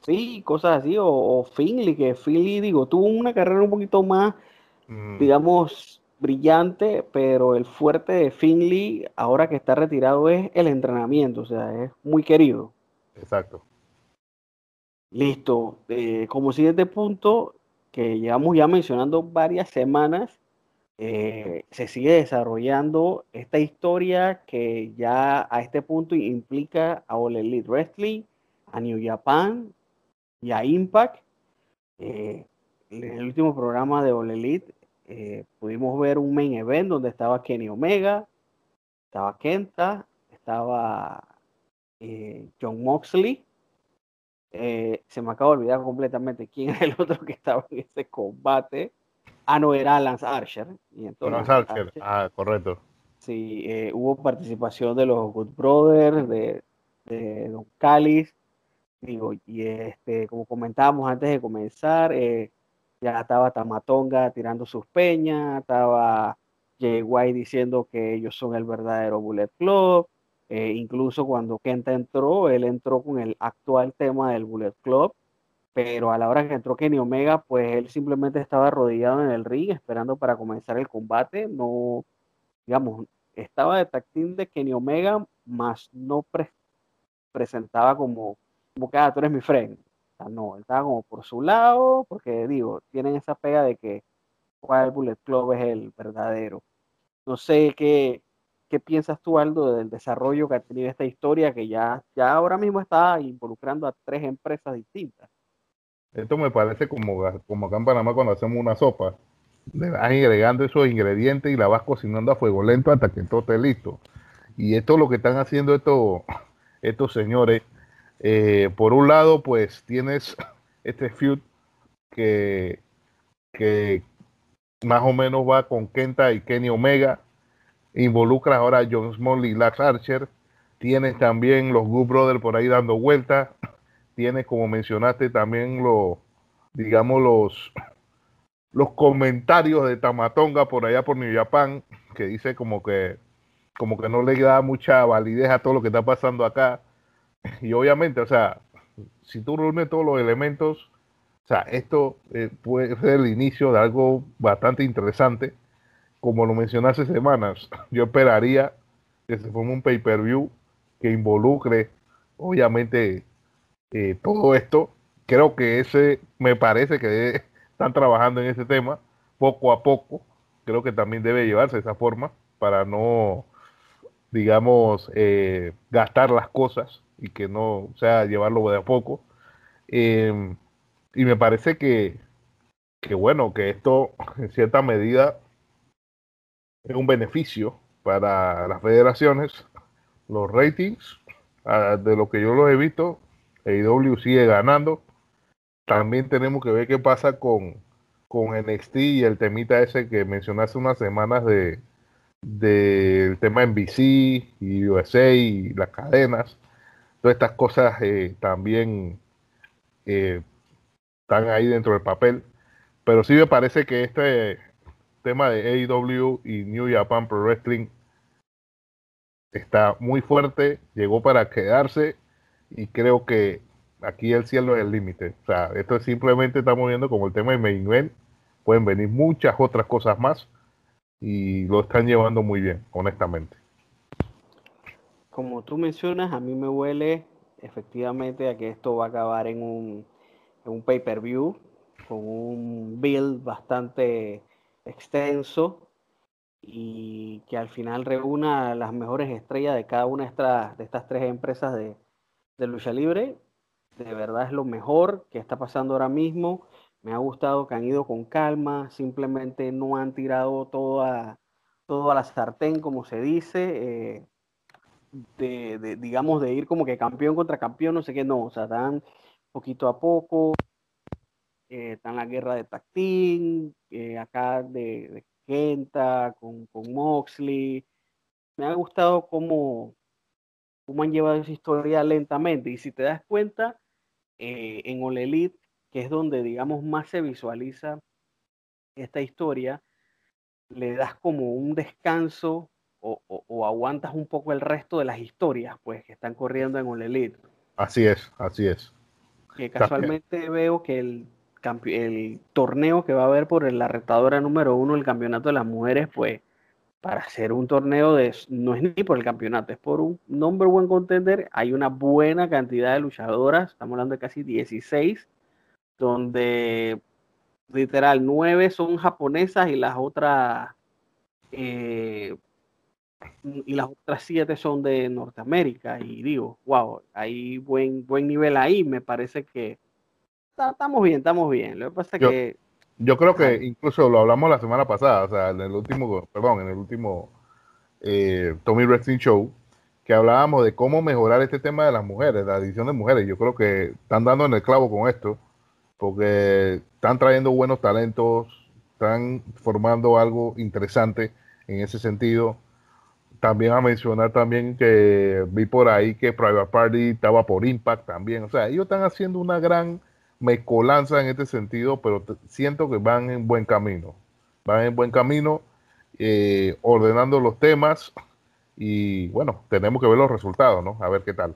Sí, cosas así, o, Finley, que Finley, digo, tuvo una carrera un poquito más, digamos, brillante, pero el fuerte de Finley, ahora que está retirado, es el entrenamiento, o sea, es muy querido. Exacto. Listo. Eh, como siguiente punto, que llevamos ya mencionando varias semanas, eh, se sigue desarrollando esta historia que ya a este punto implica a All Elite Wrestling, a New Japan y a Impact. Eh, en el último programa de All Elite eh, pudimos ver un main event donde estaba Kenny Omega, estaba Kenta, estaba eh, John Moxley. Se me acaba de olvidar completamente quién era el otro que estaba en ese combate. Ah, no, era Lance Archer. Y entonces, Lance Archer. ah, correcto. Sí, hubo participación de los Good Brothers, de, de Don Callis. Digo, y este, como comentábamos antes de comenzar, ya estaba Tamatonga tirando sus peñas, estaba Jay White diciendo que ellos son el verdadero Bullet Club. Eh, incluso cuando Kenta entró, él entró con el actual tema del Bullet Club, pero a la hora que entró Kenny Omega, pues él simplemente estaba arrodillado en el ring esperando para comenzar el combate. No, digamos, estaba de tactín de Kenny Omega, más no presentaba como, como que, ah, tú eres mi friend no, él estaba como por su lado, porque digo, tienen esa pega de que cuál Bullet Club es el verdadero. No sé qué, qué piensas tú, Aldo, del desarrollo que ha tenido esta historia, que ya, ya ahora mismo está involucrando a tres empresas distintas. Esto me parece como, como acá en Panamá cuando hacemos una sopa. Le vas agregando esos ingredientes y la vas cocinando a fuego lento hasta que todo esté listo. Y esto es lo que están haciendo estos, estos señores eh, por un lado, pues tienes este feud que, que más o menos va con Kenta y Kenny Omega. Involucra ahora a John Smalley y Lax Archer. Tienes también los Good Brothers por ahí dando vueltas. Tienes, como mencionaste, también los, digamos, los, los comentarios de Tamatonga por allá por New Japan, que dice como que, como que no le da mucha validez a todo lo que está pasando acá y obviamente, o sea, si tú reúnes todos los elementos, o sea, esto eh, puede ser el inicio de algo bastante interesante. Como lo mencioné hace semanas, *laughs* yo esperaría que se forme un pay-per-view que involucre, obviamente, eh, todo esto. Creo que ese, me parece que *laughs* están trabajando en ese tema poco a poco. Creo que también debe llevarse esa forma para no, digamos, eh, gastar las cosas y que no sea llevarlo de a poco. Em, y me parece que, que, bueno, que esto *laughs* en cierta medida es un beneficio para las federaciones. Los ratings, ah, de lo que yo los he visto, AEW sigue ganando. También tenemos que ver qué pasa con, con NXT y el temita ese que mencioné hace unas semanas de del tema NBC y USA y las cadenas Todas estas cosas eh, también eh, están ahí dentro del papel. Pero sí me parece que este tema de AEW y New Japan Pro Wrestling está muy fuerte, llegó para quedarse y creo que aquí el cielo es el límite. O sea, esto es simplemente estamos viendo como el tema de main event. Pueden venir muchas otras cosas más y lo están llevando muy bien, honestamente como tú mencionas, a mí me huele efectivamente a que esto va a acabar en un, un pay-per-view con un build bastante extenso y que al final reúna las mejores estrellas de cada una de estas, de estas tres empresas de, lucha libre. De verdad es lo mejor que está pasando ahora mismo. Me ha gustado que han ido con calma, simplemente no han tirado todo a, todo a la sartén, como se dice. Eh, de, digamos, de ir como que campeón contra campeón, no sé qué, no, o sea, dan poquito a poco, eh, están la guerra de Tactín, eh, acá de, de, Kenta, con, con Moxley. Me ha gustado cómo, cómo han llevado esa historia lentamente. Y si te das cuenta, eh, en All Elite, que es donde, digamos, más se visualiza esta historia, le das como un descanso o, aguantas un poco el resto de las historias, pues, que están corriendo en All Elite. Así es, así es. Que casualmente veo que el, el torneo que va a haber por la retadora número uno, el campeonato de las mujeres, pues, para hacer un torneo de no es ni por el campeonato, es por un number one contender. Hay una buena cantidad de luchadoras, estamos hablando de casi 16, donde literal nueve son japonesas y las otras eh, y las otras siete son de Norteamérica. Y digo, wow, hay buen, buen nivel ahí. Me parece que estamos bien, estamos bien. Lo que pasa es que yo creo que incluso lo hablamos la semana pasada, o sea, en el último, perdón, en el último eh, Tommy Wrestling Show, que hablábamos de cómo mejorar este tema de las mujeres, la edición de mujeres. Yo creo que están dando en el clavo con esto, porque están trayendo buenos talentos, están formando algo interesante en ese sentido. También a mencionar también que vi por ahí que Private Party estaba por Impact también. O sea, ellos están haciendo una gran me colanza en este sentido, pero siento que van en buen camino. Van en buen camino, eh, ordenando los temas y bueno, tenemos que ver los resultados, ¿no? A ver qué tal.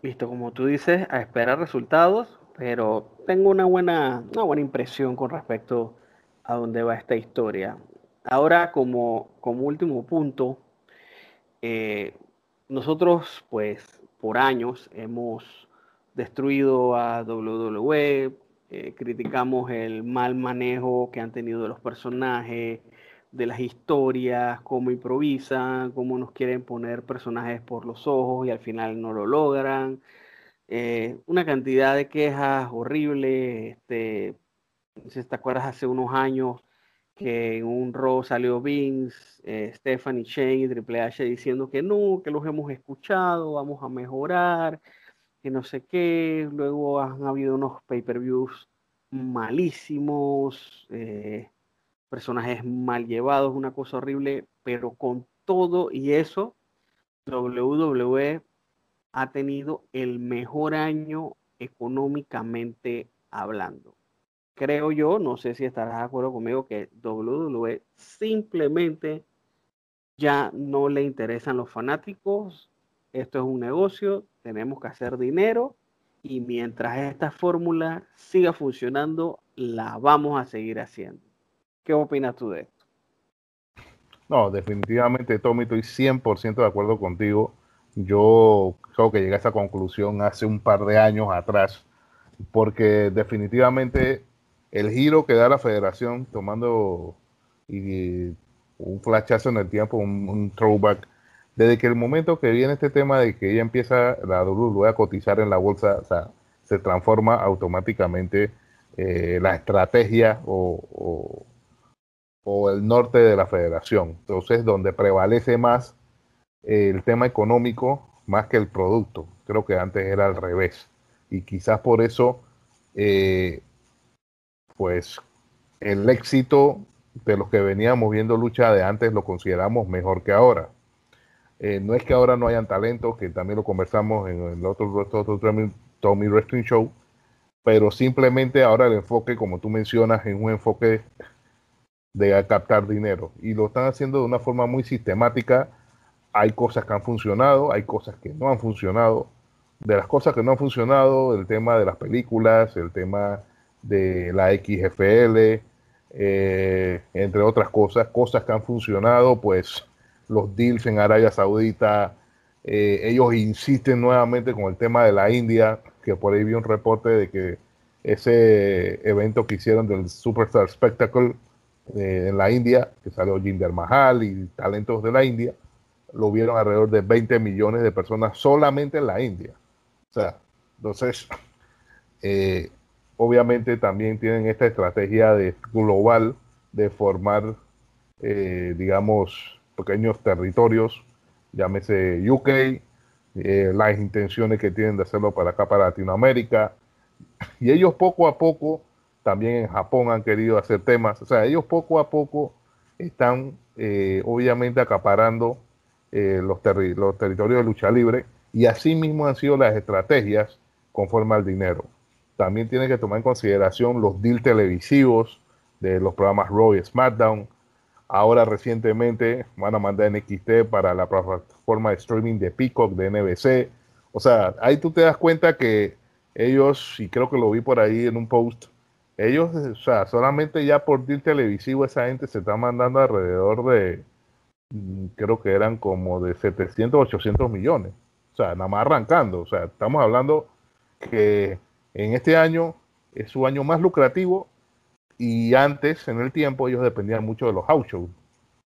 Listo, como tú dices, a esperar resultados, pero tengo una buena, una buena impresión con respecto a dónde va esta historia. Ahora, como, como último punto, eh, nosotros, pues, por años hemos destruido a WWE, eh, criticamos el mal manejo que han tenido los personajes, de las historias, cómo improvisan, cómo nos quieren poner personajes por los ojos y al final no lo logran. Eh, una cantidad de quejas horribles. Este, si te acuerdas hace unos años que en un Raw salió Vince, eh, Stephanie Shane y Triple H diciendo que no, que los hemos escuchado, vamos a mejorar no sé qué, luego han habido unos pay-per-views malísimos, eh, personajes mal llevados, una cosa horrible, pero con todo y eso, WWE ha tenido el mejor año económicamente hablando. Creo yo, no sé si estarás de acuerdo conmigo, que WWE simplemente ya no le interesan los fanáticos, esto es un negocio, tenemos que hacer dinero y mientras esta fórmula siga funcionando, la vamos a seguir haciendo. ¿Qué opinas tú de esto? No, definitivamente, Tommy, estoy 100% de acuerdo contigo. Yo creo que llegué a esa conclusión hace un par de años atrás, porque definitivamente el giro que da la federación tomando y, un flashazo en el tiempo, un throwback, desde que el momento que viene este tema de que ella empieza la WWE a cotizar en la bolsa, o se transforma automáticamente eh, la estrategia o, el norte de la federación. Entonces, donde prevalece más el tema económico más que el producto. Creo que antes era al revés. Y quizás por eso, eh, pues, el éxito de los que veníamos viendo lucha de antes lo consideramos mejor que ahora. Eh, no es que ahora no hayan talentos, que también lo conversamos en el otro, otro, Tommy Wrestling Show, pero simplemente ahora el enfoque, como tú mencionas, es un enfoque de captar dinero y lo están haciendo de una forma muy sistemática. Hay cosas que han funcionado, hay cosas que no han funcionado. De las cosas que no han funcionado, el tema de las películas, el tema de la XFL, eh, entre otras cosas, cosas que han funcionado, pues los deals en Arabia Saudita. Eh, ellos insisten nuevamente con el tema de la India, que por ahí vi un reporte de que ese evento que hicieron del Superstar Spectacle eh, en la India, que salió Jinder Mahal y talentos de la India, lo vieron alrededor de 20 millones de personas solamente en la India. O sea, entonces, *laughs* eh, obviamente también tienen esta estrategia de global de formar, digamos, pequeños territorios, llámese UK, eh, las intenciones que tienen de hacerlo para acá, para Latinoamérica. Y ellos poco a poco, también en Japón han querido hacer temas, o sea, ellos poco a poco están eh, obviamente acaparando eh, los, los territorios de lucha libre y así mismo han sido las estrategias conforme al dinero. También tiene que tomar en consideración los deals televisivos de los programas Raw y SmackDown. Ahora recientemente van a mandar NXT para la plataforma de streaming de Peacock de NBC. O sea, ahí tú te das cuenta que ellos, y creo que lo vi por ahí en un post, ellos, o sea, solamente ya por deal televisivo esa gente se está mandando alrededor de, mm, creo que eran como de 700, 800 millones. O sea, nada más arrancando. O sea, estamos hablando que en este año es su año más lucrativo y antes, en el tiempo, ellos dependían mucho de los house shows.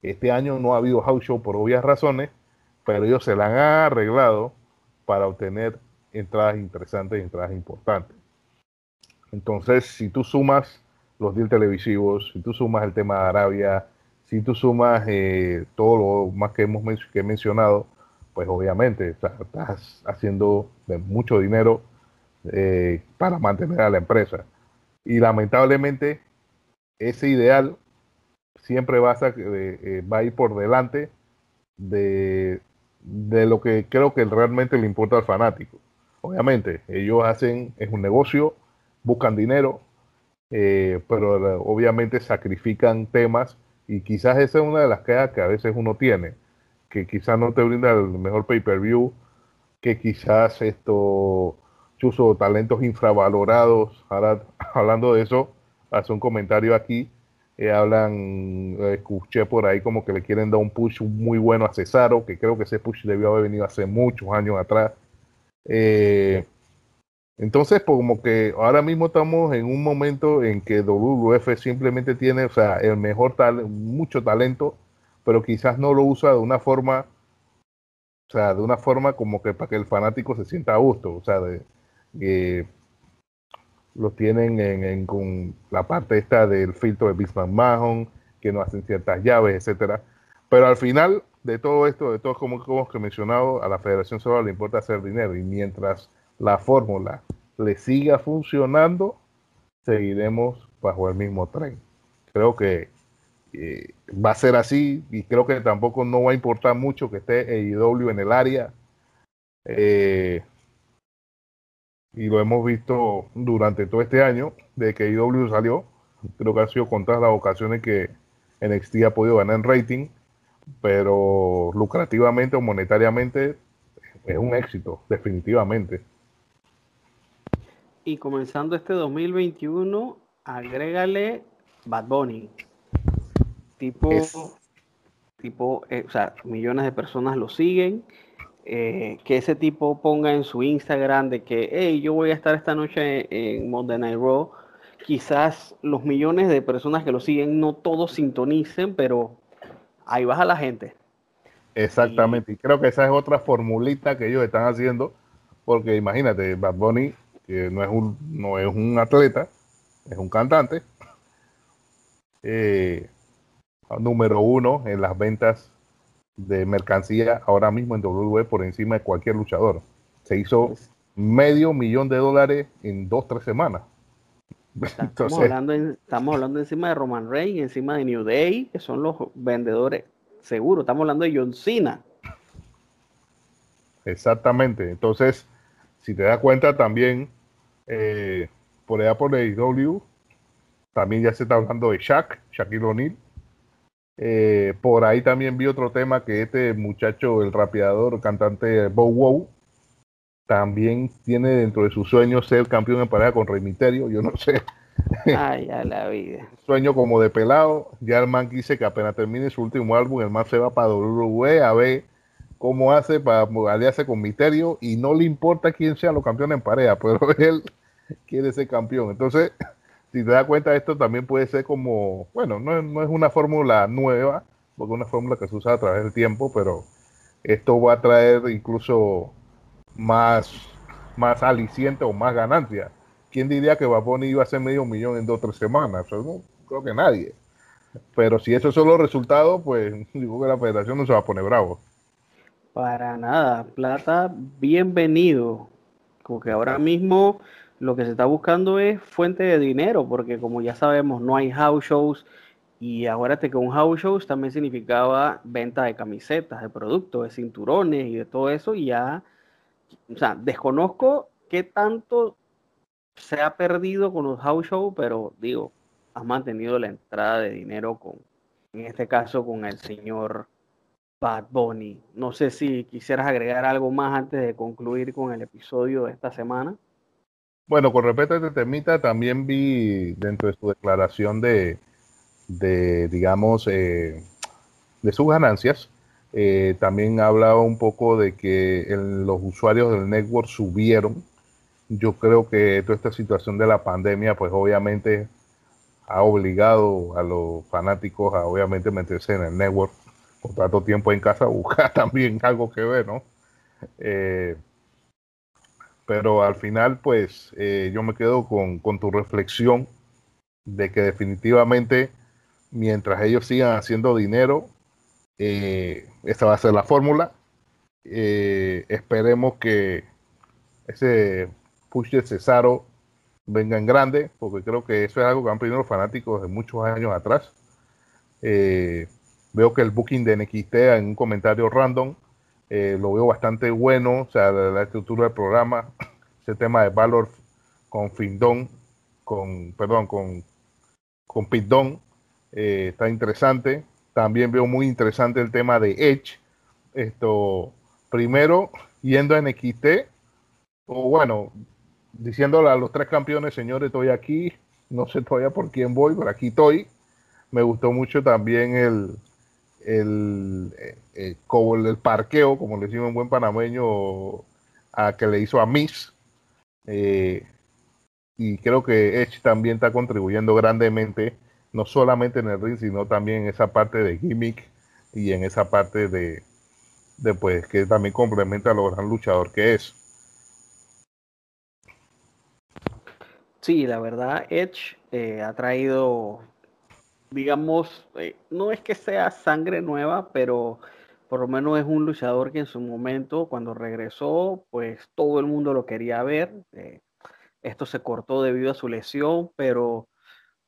Este año no ha habido house show por obvias razones, pero ellos se la han arreglado para obtener entradas interesantes y entradas importantes. Entonces, si tú sumas los deals televisivos, si tú sumas el tema de Arabia, si tú sumas eh, todo lo más que hemos que mencionado, pues obviamente estás haciendo mucho dinero eh, para mantener a la empresa. Y lamentablemente ese ideal siempre va a, eh, va ir por delante de, de, lo que creo que realmente le importa al fanático. Obviamente, ellos hacen, es un negocio, buscan dinero, eh, pero obviamente sacrifican temas y quizás esa es una de las quejas que a veces uno tiene, que quizás no te brinda el mejor pay-per-view, que quizás esto chuzo talentos infravalorados. *laughs* Hablando de eso, hace un comentario aquí. Eh, hablan, escuché por ahí como que le quieren dar un push muy bueno a Cesaro, que creo que ese push debió haber venido hace muchos años atrás. Eh, entonces, pues, como que ahora mismo estamos en un momento en que WWF simplemente tiene, o sea, el mejor talento, mucho talento, pero quizás no lo usa de una forma, o sea, de una forma como que para que el fanático se sienta a gusto, o sea, de, eh, lo tienen en, con la parte esta del filtro de Bismarck Mahon, que no hacen ciertas llaves, etcétera. Pero al final de todo esto, de todo como, como que mencionado, a la Federación solo le importa hacer dinero y mientras la fórmula le siga funcionando, seguiremos bajo el mismo tren. Creo que eh, va a ser así y creo que tampoco no va a importar mucho que esté EIW en el área. Eh, y lo hemos visto durante todo este año, de que IW salió, creo que ha sido contadas las ocasiones que NXT ha podido ganar en rating, pero lucrativamente o monetariamente es un éxito, definitivamente. Y comenzando este 2021, agrégale Bad Bunny. Tipo, tipo, eh, o sea, millones de personas lo siguen eh, que ese tipo ponga en su Instagram de que, hey, yo voy a estar esta noche en Monday Night. Quizás los millones de personas que lo siguen no todos sintonicen, pero ahí baja la gente. Exactamente, y, creo que esa es otra formulita que ellos están haciendo, porque imagínate, Bad Bunny, que no es un, no es un atleta, es un cantante, eh, número uno en las ventas de mercancía ahora mismo en WWE por encima de cualquier luchador. Se hizo medio millón de dólares en dos, tres semanas. *laughs* Estamos, hablando, estamos hablando encima de Roman Reigns, encima de New Day, que son los vendedores seguros. Estamos hablando de John Cena. Exactamente. Entonces, si te das cuenta también, eh, por allá por AEW, también ya se está hablando de Shaq, Shaquille O'Neal, eh, por ahí también vi otro tema que este muchacho, el rapeador, cantante Bow Wow, también tiene dentro de sus sueños ser campeón en pareja con Rey Misterio. Yo no sé. Ay, a la vida. *laughs* Sueño como de pelado. Ya el man dice que apenas termine su último álbum, el man se va para WWE a ver cómo hace para aliarse con Misterio y no le importa quién sea los campeones en pareja, pero *laughs* él quiere ser campeón. Entonces, si te das cuenta, esto también puede ser como, bueno, no, es una fórmula nueva, porque es una fórmula que se usa a través del tiempo, pero esto va a traer incluso más, más aliciente o más ganancia. ¿Quién diría que Baboni iba a hacer medio millón en dos o tres semanas? no creo que nadie. Pero si esos son los resultados, pues *laughs* digo que la federación no se va a poner bravo. Para nada, Plata, bienvenido. Como que ahora mismo lo que se está buscando es fuente de dinero, porque como ya sabemos, no hay house shows Y acuérdate que un house show también significaba venta de camisetas, de productos, de cinturones y de todo eso. Ya, o sea, desconozco qué tanto se ha perdido con los house shows, pero digo, has mantenido la entrada de dinero con, en este caso, con el señor Bad Bunny. No sé si quisieras agregar algo más antes de concluir con el episodio de esta semana. Bueno, con respecto a este temita, también vi dentro de su declaración de, de digamos, eh, de sus ganancias, eh, también hablaba un poco de que los usuarios del network subieron. Yo creo que toda esta situación de la pandemia, pues obviamente ha obligado a los fanáticos a obviamente meterse en el network por tanto tiempo en casa, buscar *laughs* también algo que ver, ¿no? Eh, pero al final, pues yo me quedo con, con tu reflexión de que definitivamente mientras ellos sigan haciendo dinero, eh, esta va a ser la fórmula. Eh, esperemos que ese push de Cesaro venga en grande, porque creo que eso es algo que han pedido los fanáticos de muchos años atrás. Eh, veo que el booking de NXT en un comentario random lo veo bastante bueno, o sea, la, estructura del programa, *coughs* ese tema de Valor con Findon, con, perdón, con, con Pitdon, eh, está interesante. También veo muy interesante el tema de Edge. Esto, primero, yendo a NXT, o bueno, diciéndole a los tres campeones, señores, estoy aquí, no sé todavía por quién voy, pero aquí estoy. Me gustó mucho también el, el, eh, eh, el, parqueo, como le decimos en buen panameño, a que le hizo a Miss. y creo que Edge también está contribuyendo grandemente no solamente en el ring, sino también en esa parte de gimmick y en esa parte de, de pues que también complementa a lo gran luchador que es. Sí, la verdad, Edge eh, ha traído, digamos, eh, no es que sea sangre nueva, pero por lo menos es un luchador que en su momento, cuando regresó, pues todo el mundo lo quería ver. Eh, esto se cortó debido a su lesión, pero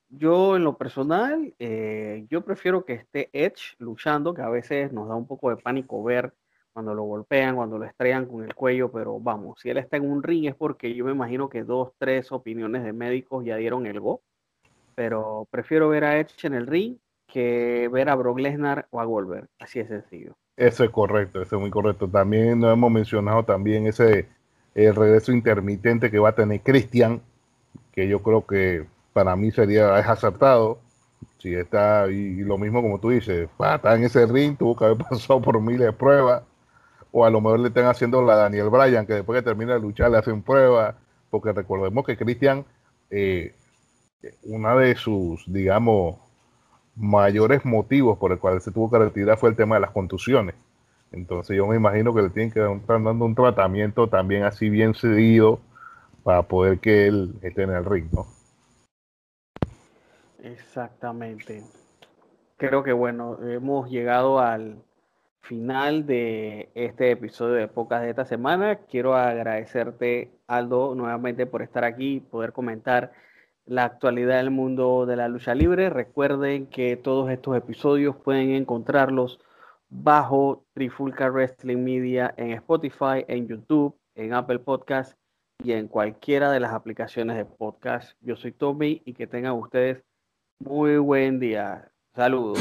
yo en lo personal, eh, yo prefiero que esté Edge luchando, que a veces nos da un poco de pánico ver cuando lo golpean, cuando lo estrellan con el cuello, pero vamos, si él está en un ring es porque yo me imagino que dos, tres opiniones de médicos ya dieron el go, pero prefiero ver a Edge en el ring que ver a Brock Lesnar o a Goldberg, así es sencillo. Eso es correcto, eso es muy correcto. También nos hemos mencionado también ese el regreso intermitente que va a tener Christian, que yo creo que para mí sería, es acertado. Si está, y, lo mismo como tú dices, está en ese ring, tuvo que haber *laughs* pasado por miles de pruebas, o a lo mejor le estén haciendo la Daniel Bryan, que después que termina de luchar le hacen pruebas, porque recordemos que Cristian, eh, una de sus, digamos, mayores motivos por el cual se tuvo que retirar fue el tema de las contusiones. Entonces yo me imagino que le tienen que estar dando un tratamiento también así bien seguido para poder que él esté en el ring, ¿no? Exactamente. Creo que bueno, hemos llegado al final de este episodio de Pocas de esta semana. Quiero agradecerte, Aldo, nuevamente por estar aquí y poder comentar la actualidad del mundo de la lucha libre. Recuerden que todos estos episodios pueden encontrarlos bajo Trifulca Wrestling Media en Spotify, en YouTube, en Apple Podcast y en cualquiera de las aplicaciones de podcast. Yo soy Tommy y que tengan ustedes muy buen día. Saludos.